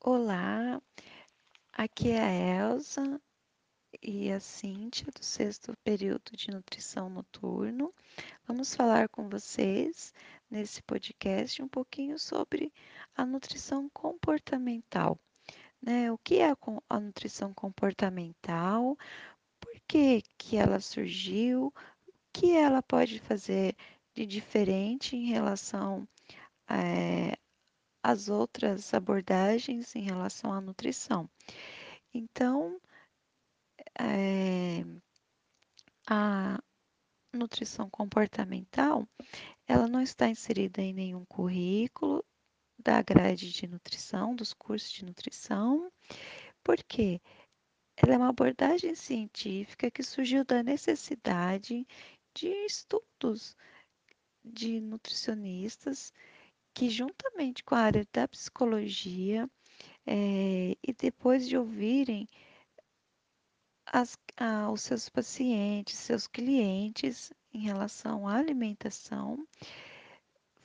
Olá, aqui é a Elsa e a Cíntia do sexto período de nutrição noturno. Vamos falar com vocês nesse podcast um pouquinho sobre a nutrição comportamental. Né? O que é a nutrição comportamental? Por que, que ela surgiu? O que ela pode fazer de diferente em relação é, às outras abordagens em relação à nutrição? Então, é, a nutrição comportamental, ela não está inserida em nenhum currículo da grade de nutrição, dos cursos de nutrição, porque ela é uma abordagem científica que surgiu da necessidade de estudos de nutricionistas que, juntamente com a área da psicologia, é, e depois de ouvirem as, ah, os seus pacientes, seus clientes em relação à alimentação,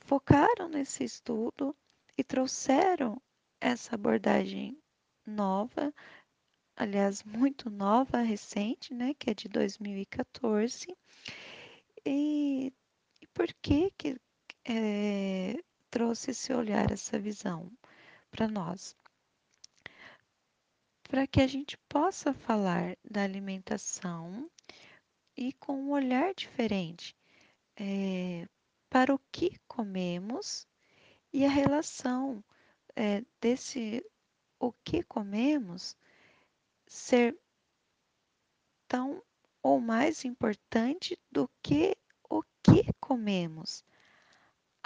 focaram nesse estudo e trouxeram essa abordagem nova, aliás, muito nova, recente, né, que é de 2014. E, e por que que é, trouxe esse olhar, essa visão para nós? para que a gente possa falar da alimentação e com um olhar diferente é, para o que comemos e a relação é, desse o que comemos ser tão ou mais importante do que o que comemos.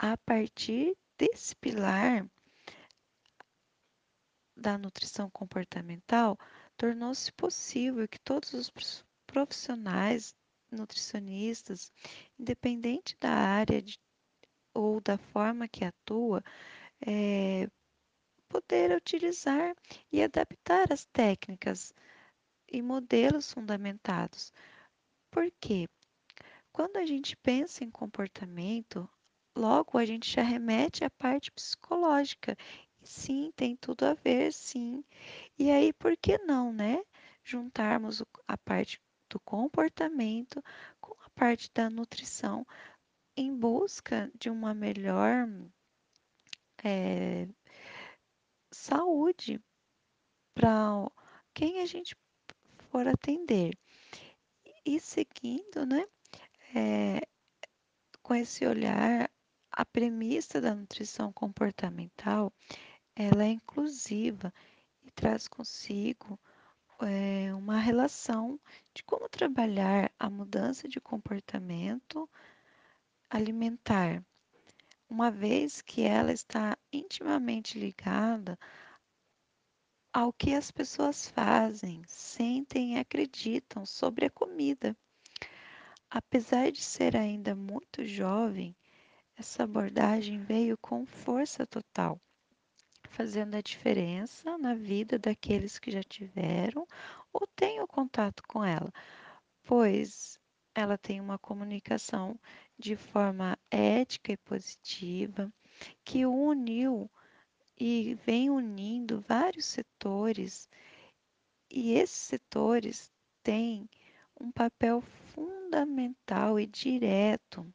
A partir desse pilar, da nutrição comportamental, tornou-se possível que todos os profissionais nutricionistas, independente da área de, ou da forma que atua, é, poder utilizar e adaptar as técnicas e modelos fundamentados. Por quê? Quando a gente pensa em comportamento, logo a gente já remete à parte psicológica Sim, tem tudo a ver, sim. E aí, por que não, né? Juntarmos a parte do comportamento com a parte da nutrição em busca de uma melhor é, saúde para quem a gente for atender. E seguindo, né, é, com esse olhar, a premissa da nutrição comportamental ela é inclusiva e traz consigo é, uma relação de como trabalhar a mudança de comportamento alimentar, uma vez que ela está intimamente ligada ao que as pessoas fazem, sentem e acreditam sobre a comida. Apesar de ser ainda muito jovem, essa abordagem veio com força total fazendo a diferença na vida daqueles que já tiveram ou têm o contato com ela, pois ela tem uma comunicação de forma ética e positiva que uniu e vem unindo vários setores, e esses setores têm um papel fundamental e direto,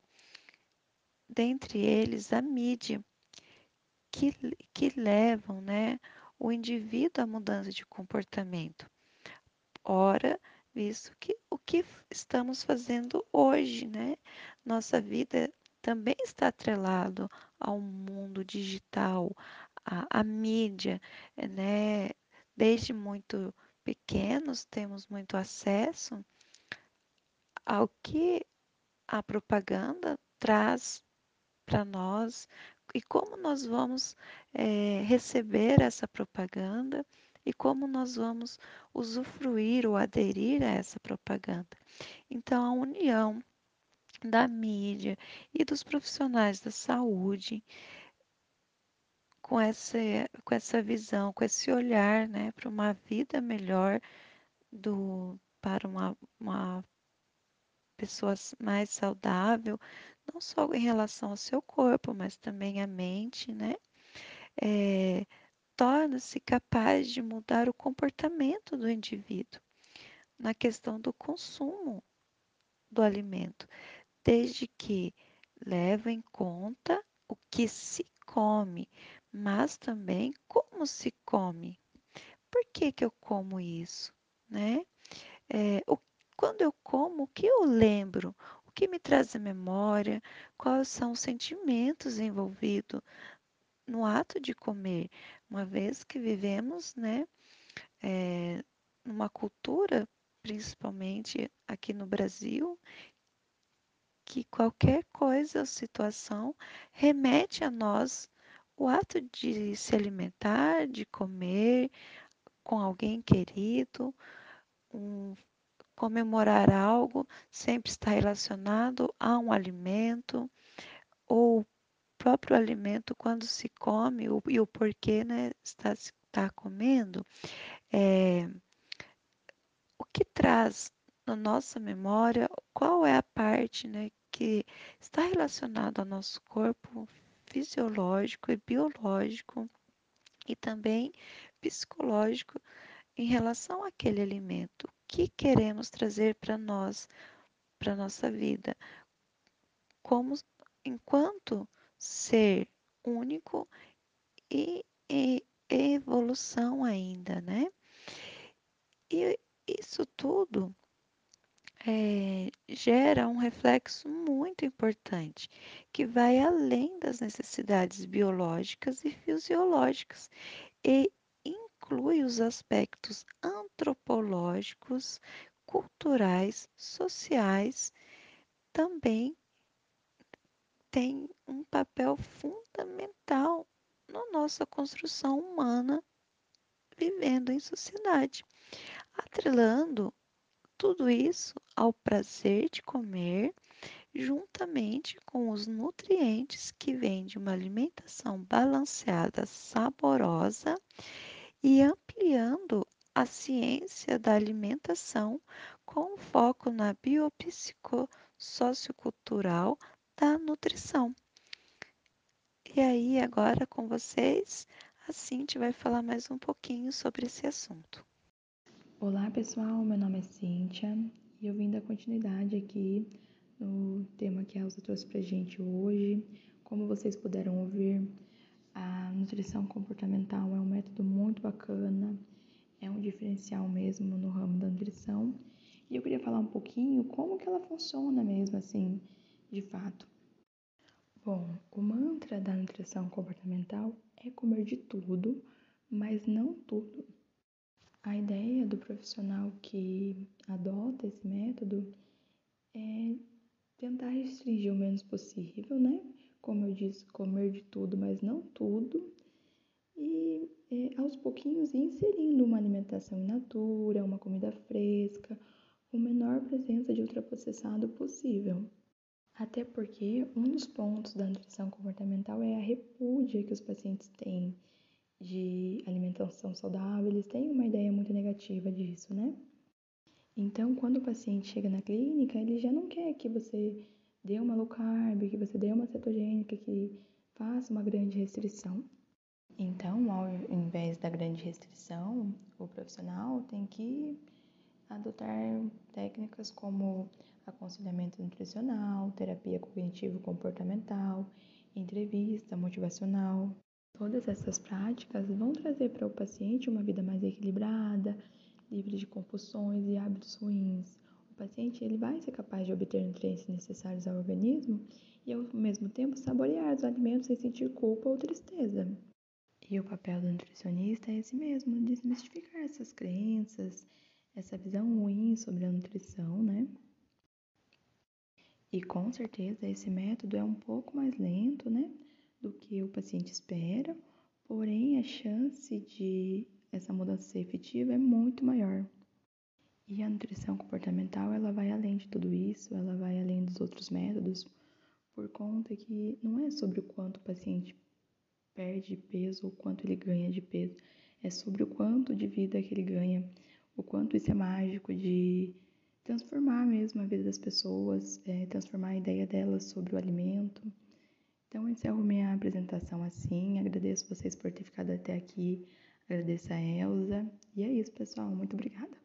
dentre eles a mídia que, que levam né, o indivíduo à mudança de comportamento. Ora, visto que o que estamos fazendo hoje, né? Nossa vida também está atrelado ao mundo digital, à, à mídia, né? Desde muito pequenos temos muito acesso ao que a propaganda traz para nós e como nós vamos é, receber essa propaganda e como nós vamos usufruir ou aderir a essa propaganda. Então, a união da mídia e dos profissionais da saúde com essa, com essa visão, com esse olhar né, para uma vida melhor do, para uma, uma pessoa mais saudável, não só em relação ao seu corpo, mas também à mente, né? É, torna-se capaz de mudar o comportamento do indivíduo na questão do consumo do alimento, desde que leva em conta o que se come, mas também como se come. Por que, que eu como isso? Né? É, o, quando eu como, o que eu lembro? Que me traz a memória? Quais são os sentimentos envolvidos no ato de comer? Uma vez que vivemos né, é, numa cultura, principalmente aqui no Brasil, que qualquer coisa ou situação remete a nós o ato de se alimentar, de comer com alguém querido, um, comemorar algo sempre está relacionado a um alimento ou o próprio alimento quando se come e o porquê né, está, está comendo. É, o que traz na nossa memória qual é a parte né, que está relacionada ao nosso corpo fisiológico e biológico e também psicológico em relação àquele alimento. Que queremos trazer para nós, para nossa vida, como enquanto ser único e, e evolução ainda, né? E isso tudo é, gera um reflexo muito importante, que vai além das necessidades biológicas e fisiológicas e inclui os aspectos antropológicos, culturais, sociais, também tem um papel fundamental na nossa construção humana vivendo em sociedade, atrelando tudo isso ao prazer de comer, juntamente com os nutrientes que vêm de uma alimentação balanceada, saborosa e ampliando a ciência da alimentação com foco na biopsicossociocultural da nutrição. E aí, agora com vocês, a Cintia vai falar mais um pouquinho sobre esse assunto. Olá pessoal, meu nome é Cíntia e eu vim dar continuidade aqui no tema que a Elza trouxe pra gente hoje. Como vocês puderam ouvir, a nutrição comportamental é um método muito bacana, é um diferencial mesmo no ramo da nutrição. E eu queria falar um pouquinho como que ela funciona mesmo assim, de fato. Bom, o mantra da nutrição comportamental é comer de tudo, mas não tudo. A ideia do profissional que adota esse método é tentar restringir o menos possível, né? Como eu disse, comer de tudo, mas não tudo. E é, aos pouquinhos inserindo uma alimentação in natura, uma comida fresca, com menor presença de ultraprocessado possível. Até porque um dos pontos da nutrição comportamental é a repúdia que os pacientes têm de alimentação saudável, eles têm uma ideia muito negativa disso, né? Então, quando o paciente chega na clínica, ele já não quer que você dê uma low carb, que você dê uma cetogênica, que faça uma grande restrição. Então, ao invés da grande restrição, o profissional tem que adotar técnicas como aconselhamento nutricional, terapia cognitivo-comportamental, entrevista motivacional, Todas essas práticas vão trazer para o paciente uma vida mais equilibrada, livre de compulsões e hábitos ruins. O paciente ele vai ser capaz de obter nutrientes necessários ao organismo e, ao mesmo tempo, saborear os alimentos sem sentir culpa ou tristeza. E o papel do nutricionista é esse mesmo, desmistificar essas crenças, essa visão ruim sobre a nutrição, né? E com certeza esse método é um pouco mais lento, né? do que o paciente espera, porém a chance de essa mudança ser efetiva é muito maior. E a nutrição comportamental, ela vai além de tudo isso, ela vai além dos outros métodos, por conta que não é sobre o quanto o paciente perde peso ou quanto ele ganha de peso, é sobre o quanto de vida que ele ganha, o quanto isso é mágico de transformar mesmo a vida das pessoas, é, transformar a ideia delas sobre o alimento Então, encerro minha apresentação assim. Agradeço vocês por ter ficado até aqui. Agradeço a Elza. E é isso, pessoal. Muito obrigada.